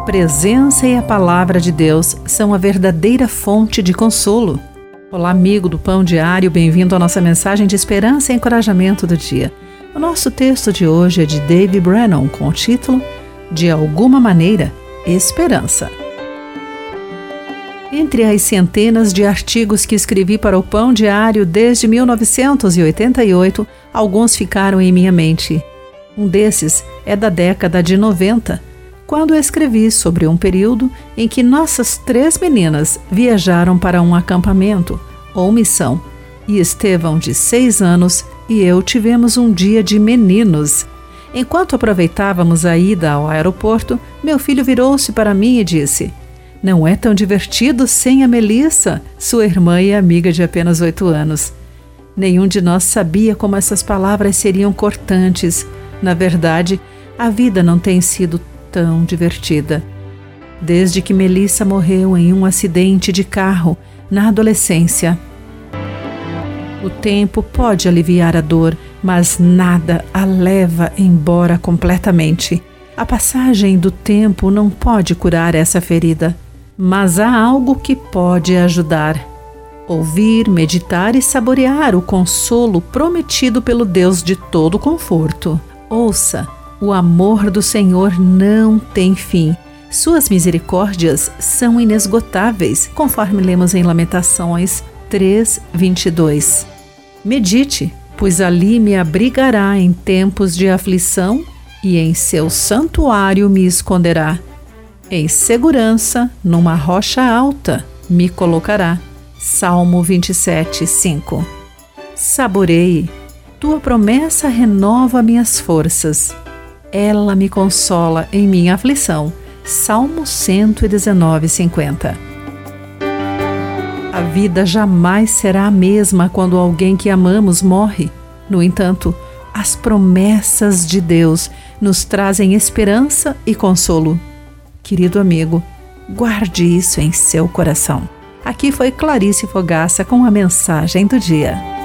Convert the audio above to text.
A presença e a palavra de Deus são a verdadeira fonte de consolo. Olá, amigo do Pão Diário, bem-vindo à nossa mensagem de esperança e encorajamento do dia. O nosso texto de hoje é de Dave Brennan com o título De Alguma Maneira, Esperança. Entre as centenas de artigos que escrevi para o Pão Diário desde 1988, alguns ficaram em minha mente. Um desses é da década de 90, quando escrevi sobre um período em que nossas três meninas viajaram para um acampamento ou missão e Estevão, de seis anos, e eu tivemos um dia de meninos. Enquanto aproveitávamos a ida ao aeroporto, meu filho virou-se para mim e disse: Não é tão divertido sem a Melissa, sua irmã e amiga de apenas oito anos. Nenhum de nós sabia como essas palavras seriam cortantes. Na verdade, a vida não tem sido tão divertida. Desde que Melissa morreu em um acidente de carro na adolescência. O tempo pode aliviar a dor, mas nada a leva embora completamente. A passagem do tempo não pode curar essa ferida, mas há algo que pode ajudar. Ouvir, meditar e saborear o consolo prometido pelo Deus de todo conforto. Ouça o amor do Senhor não tem fim. Suas misericórdias são inesgotáveis, conforme lemos em Lamentações 3, 22. Medite, pois ali me abrigará em tempos de aflição e em seu santuário me esconderá. Em segurança, numa rocha alta, me colocará. Salmo 27, 5. Saboreie, tua promessa renova minhas forças. Ela me consola em minha aflição. Salmo 119, 50. A vida jamais será a mesma quando alguém que amamos morre. No entanto, as promessas de Deus nos trazem esperança e consolo. Querido amigo, guarde isso em seu coração. Aqui foi Clarice Fogaça com a mensagem do dia.